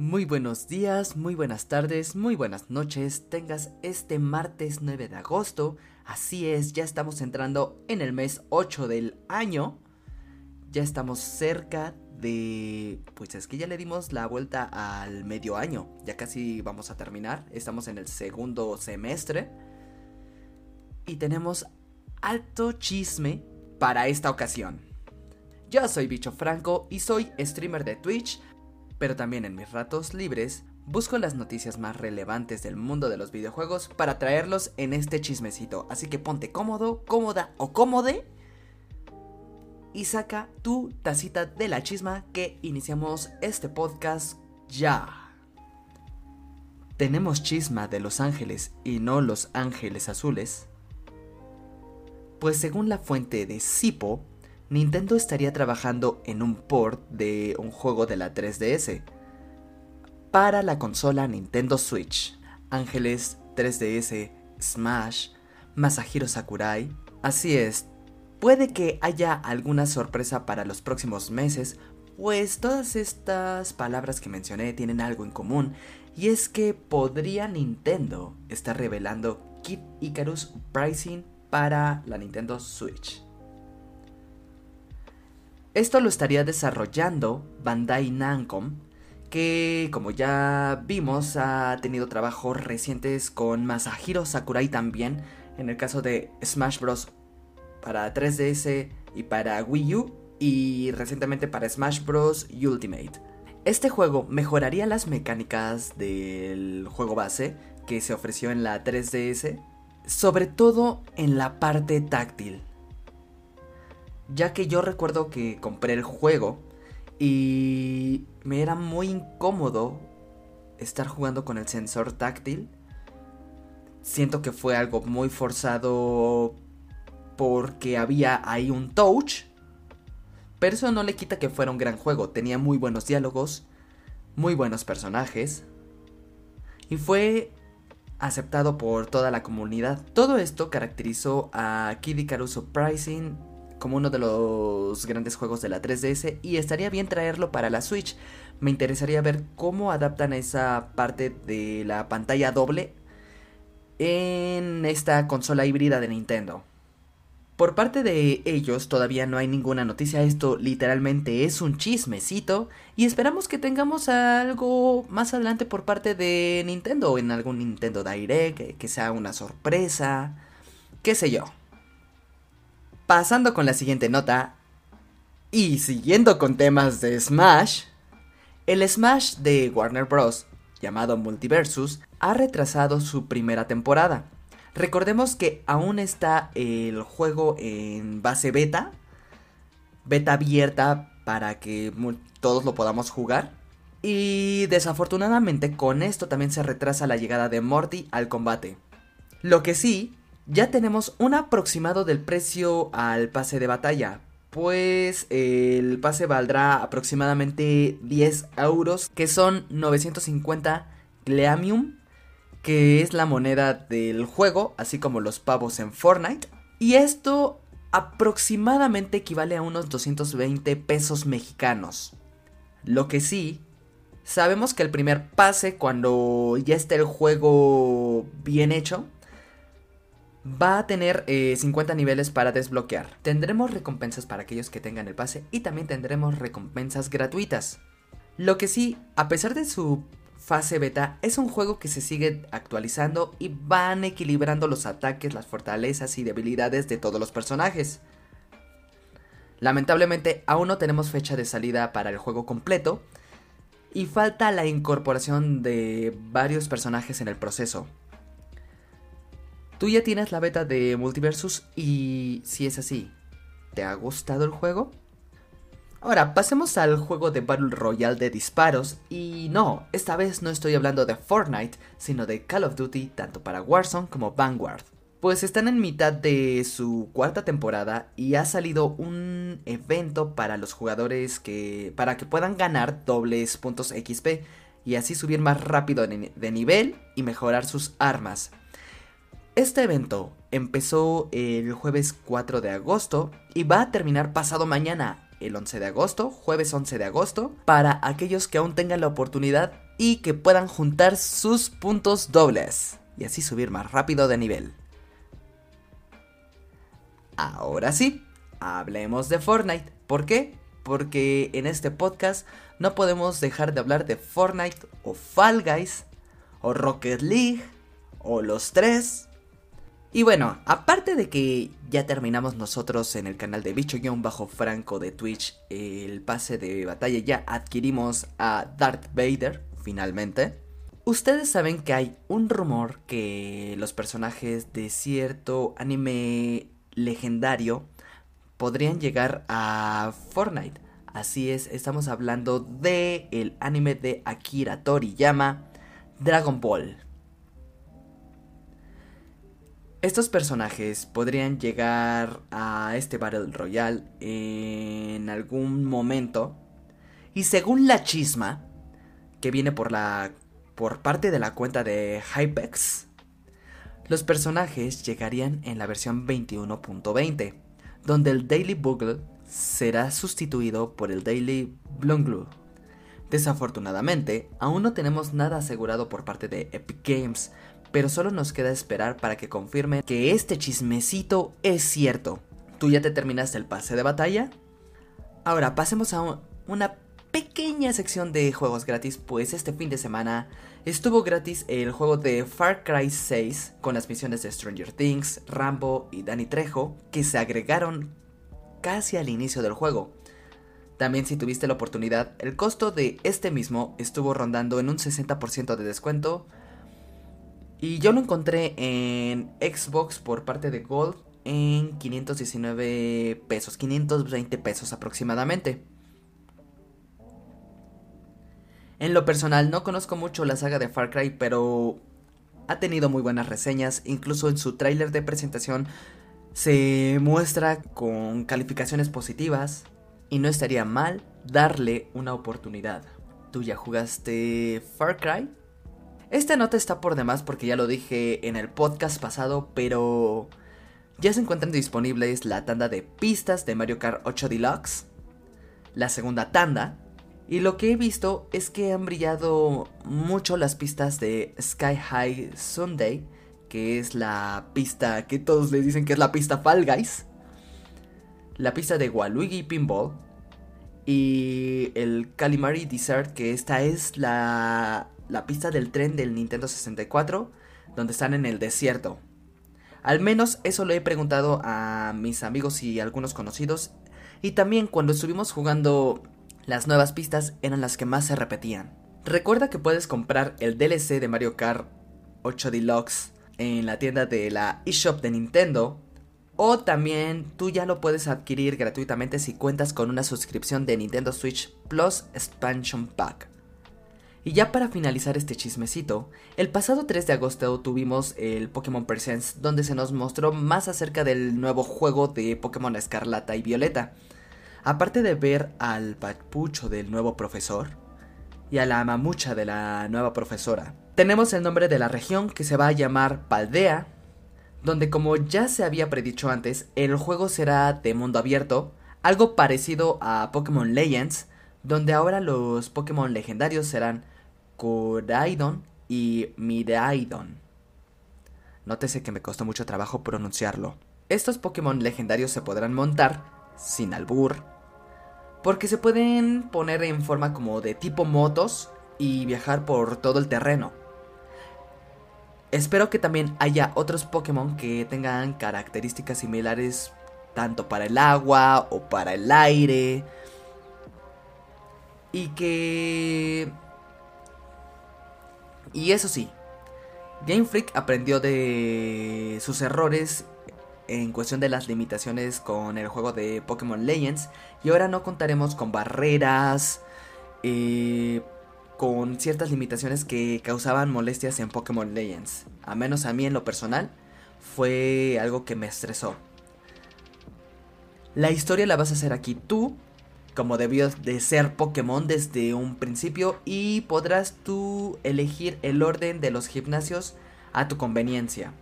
Muy buenos días, muy buenas tardes, muy buenas noches. Tengas este martes 9 de agosto. Así es, ya estamos entrando en el mes 8 del año. Ya estamos cerca de... Pues es que ya le dimos la vuelta al medio año. Ya casi vamos a terminar. Estamos en el segundo semestre. Y tenemos alto chisme para esta ocasión. Yo soy Bicho Franco y soy streamer de Twitch, pero también en mis ratos libres busco las noticias más relevantes del mundo de los videojuegos para traerlos en este chismecito. Así que ponte cómodo, cómoda o cómode y saca tu tacita de la chisma que iniciamos este podcast ya. ¿Tenemos chisma de Los Ángeles y no Los Ángeles Azules? Pues según la fuente de Sipo, Nintendo estaría trabajando en un port de un juego de la 3DS para la consola Nintendo Switch. Ángeles, 3DS, Smash, Masahiro Sakurai. Así es, puede que haya alguna sorpresa para los próximos meses, pues todas estas palabras que mencioné tienen algo en común, y es que podría Nintendo estar revelando Kid Icarus Pricing para la Nintendo Switch. Esto lo estaría desarrollando Bandai Namco, que como ya vimos ha tenido trabajos recientes con Masahiro Sakurai también, en el caso de Smash Bros. para 3DS y para Wii U, y recientemente para Smash Bros. Ultimate. Este juego mejoraría las mecánicas del juego base que se ofreció en la 3DS sobre todo en la parte táctil. Ya que yo recuerdo que compré el juego y me era muy incómodo estar jugando con el sensor táctil. Siento que fue algo muy forzado porque había ahí un touch. Pero eso no le quita que fuera un gran juego. Tenía muy buenos diálogos, muy buenos personajes. Y fue aceptado por toda la comunidad. Todo esto caracterizó a Kid Icarus como uno de los grandes juegos de la 3DS y estaría bien traerlo para la Switch. Me interesaría ver cómo adaptan esa parte de la pantalla doble en esta consola híbrida de Nintendo. Por parte de ellos todavía no hay ninguna noticia, esto literalmente es un chismecito y esperamos que tengamos algo más adelante por parte de Nintendo, en algún Nintendo Direct, que sea una sorpresa, qué sé yo. Pasando con la siguiente nota y siguiendo con temas de Smash, el Smash de Warner Bros., llamado Multiversus, ha retrasado su primera temporada Recordemos que aún está el juego en base beta, beta abierta para que todos lo podamos jugar. Y desafortunadamente con esto también se retrasa la llegada de Morty al combate. Lo que sí, ya tenemos un aproximado del precio al pase de batalla. Pues el pase valdrá aproximadamente 10 euros, que son 950 Gleamium que es la moneda del juego, así como los pavos en Fortnite. Y esto aproximadamente equivale a unos 220 pesos mexicanos. Lo que sí, sabemos que el primer pase, cuando ya esté el juego bien hecho, va a tener 50 eh, niveles para desbloquear. Tendremos recompensas para aquellos que tengan el pase y también tendremos recompensas gratuitas. Lo que sí, a pesar de su fase beta es un juego que se sigue actualizando y van equilibrando los ataques, las fortalezas y debilidades de todos los personajes. Lamentablemente aún no tenemos fecha de salida para el juego completo y falta la incorporación de varios personajes en el proceso. Tú ya tienes la beta de Multiversus y si es así, ¿te ha gustado el juego? Ahora, pasemos al juego de Battle Royale de disparos y no, esta vez no estoy hablando de Fortnite, sino de Call of Duty tanto para Warzone como Vanguard. Pues están en mitad de su cuarta temporada y ha salido un evento para los jugadores que para que puedan ganar dobles puntos XP y así subir más rápido de nivel y mejorar sus armas. Este evento empezó el jueves 4 de agosto y va a terminar pasado mañana, el 11 de agosto, jueves 11 de agosto, para aquellos que aún tengan la oportunidad y que puedan juntar sus puntos dobles y así subir más rápido de nivel. Ahora sí, hablemos de Fortnite. ¿Por qué? Porque en este podcast no podemos dejar de hablar de Fortnite o Fall Guys o Rocket League o los tres. Y bueno, aparte de que ya terminamos nosotros en el canal de Bicho-Franco de Twitch el pase de batalla, ya adquirimos a Darth Vader finalmente. Ustedes saben que hay un rumor que los personajes de cierto anime legendario podrían llegar a Fortnite. Así es, estamos hablando de el anime de Akira Toriyama, Dragon Ball. Estos personajes podrían llegar a este Battle Royale en algún momento. Y según la chisma, que viene por la por parte de la cuenta de Hypex, los personajes llegarían en la versión 21.20, donde el Daily Bugle será sustituido por el Daily Blunglu. Desafortunadamente, aún no tenemos nada asegurado por parte de Epic Games, pero solo nos queda esperar para que confirme que este chismecito es cierto. ¿Tú ya te terminaste el pase de batalla? Ahora pasemos a una pequeña sección de juegos gratis, pues este fin de semana estuvo gratis el juego de Far Cry 6 con las misiones de Stranger Things, Rambo y Danny Trejo que se agregaron casi al inicio del juego. También si tuviste la oportunidad, el costo de este mismo estuvo rondando en un 60% de descuento. Y yo lo encontré en Xbox por parte de Gold en 519 pesos, 520 pesos aproximadamente. En lo personal no conozco mucho la saga de Far Cry, pero ha tenido muy buenas reseñas, incluso en su tráiler de presentación se muestra con calificaciones positivas y no estaría mal darle una oportunidad. ¿Tú ya jugaste Far Cry? Esta nota está por demás porque ya lo dije en el podcast pasado, pero ya se encuentran disponibles la tanda de pistas de Mario Kart 8 Deluxe, la segunda tanda, y lo que he visto es que han brillado mucho las pistas de Sky High Sunday, que es la pista que todos le dicen que es la pista Fall Guys, la pista de Waluigi Pinball y el Calimari Desert, que esta es la, la pista del tren del Nintendo 64, donde están en el desierto. Al menos eso lo he preguntado a mis amigos y algunos conocidos. Y también cuando estuvimos jugando las nuevas pistas eran las que más se repetían. Recuerda que puedes comprar el DLC de Mario Kart 8 Deluxe en la tienda de la eShop de Nintendo. O también tú ya lo puedes adquirir gratuitamente si cuentas con una suscripción de Nintendo Switch Plus Expansion Pack. Y ya para finalizar este chismecito, el pasado 3 de agosto tuvimos el Pokémon Presents donde se nos mostró más acerca del nuevo juego de Pokémon Escarlata y Violeta. Aparte de ver al papucho del nuevo profesor y a la mamucha de la nueva profesora, tenemos el nombre de la región que se va a llamar Paldea, donde como ya se había predicho antes, el juego será de mundo abierto, algo parecido a Pokémon Legends, donde ahora los Pokémon legendarios serán Koraidon y Miraidon. Nótese que me costó mucho trabajo pronunciarlo. Estos Pokémon legendarios se podrán montar, sin albur, porque se pueden poner en forma como de tipo motos y viajar por todo el terreno. Espero que también haya otros Pokémon que tengan características similares tanto para el agua o para el aire. Y que... Y eso sí, Game Freak aprendió de sus errores en cuestión de las limitaciones con el juego de Pokémon Legends. Y ahora no contaremos con barreras, eh, con ciertas limitaciones que causaban molestias en Pokémon Legends. A menos a mí en lo personal, fue algo que me estresó. La historia la vas a hacer aquí tú, como debió de ser Pokémon desde un principio, y podrás tú elegir el orden de los gimnasios a tu conveniencia.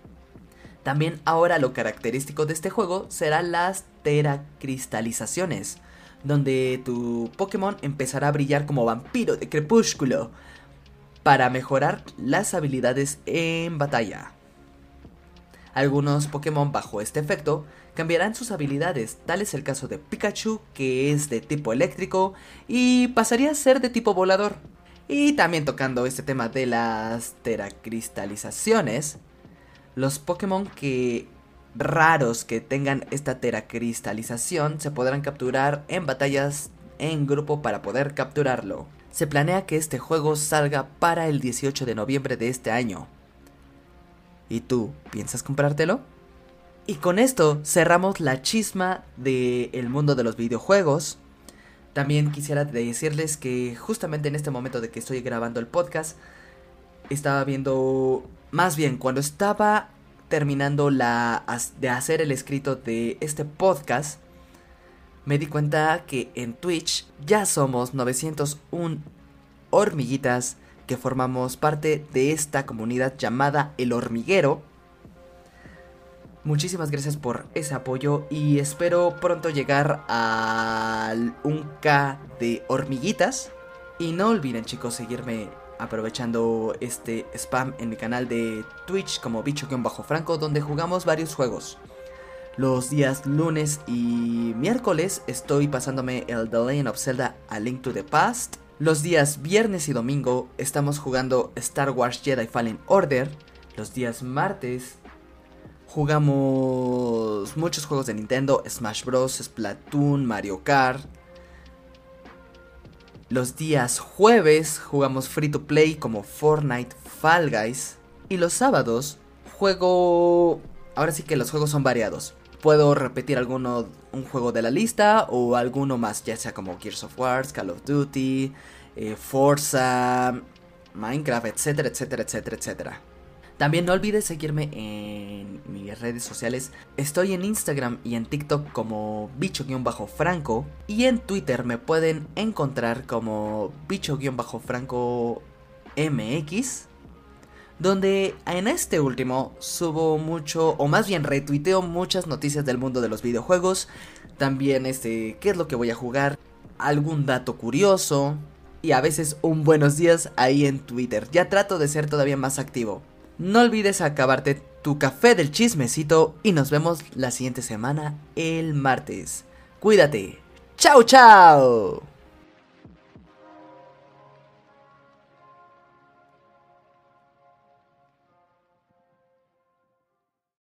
También ahora lo característico de este juego será las teracristalizaciones, donde tu Pokémon empezará a brillar como vampiro de crepúsculo. para mejorar las habilidades en batalla. Algunos Pokémon bajo este efecto cambiarán sus habilidades, tal es el caso de Pikachu, que es de tipo eléctrico, y pasaría a ser de tipo volador. Y también tocando este tema de las teracristalizaciones, los Pokémon que raros que tengan esta teracristalización se podrán capturar en batallas en grupo para poder capturarlo. Se planea que este juego salga para el 18 de noviembre de este año. ¿Y tú piensas comprártelo? Y con esto cerramos la chisma del mundo de los videojuegos. También quisiera decirles que justamente en este momento de que estoy grabando el podcast, estaba viendo, más bien cuando estaba terminando la, de hacer el escrito de este podcast, me di cuenta que en Twitch ya somos 901 hormiguitas que formamos parte de esta comunidad llamada El Hormiguero. Muchísimas gracias por ese apoyo y espero pronto llegar al 1K de hormiguitas. Y no olviden chicos seguirme aprovechando este spam en mi canal de Twitch como bicho-franco donde jugamos varios juegos. Los días lunes y miércoles estoy pasándome el The Legend of Zelda A Link to the Past. Los días viernes y domingo estamos jugando Star Wars Jedi Fallen Order. Los días martes jugamos muchos juegos de Nintendo, Smash Bros, Splatoon, Mario Kart, los días jueves jugamos free to play como Fortnite, Fall Guys. Y los sábados juego... Ahora sí que los juegos son variados. Puedo repetir alguno, un juego de la lista o alguno más, ya sea como Gears of War, Call of Duty, eh, Forza, Minecraft, etcétera, etcétera, etcétera, etcétera. También no olvides seguirme en mis redes sociales. Estoy en Instagram y en TikTok como bicho-franco. Y en Twitter me pueden encontrar como bicho-franco MX. Donde en este último subo mucho, o más bien retuiteo muchas noticias del mundo de los videojuegos. También este, qué es lo que voy a jugar, algún dato curioso. Y a veces un buenos días ahí en Twitter. Ya trato de ser todavía más activo. No olvides acabarte tu café del chismecito y nos vemos la siguiente semana el martes. Cuídate. Chao, chao.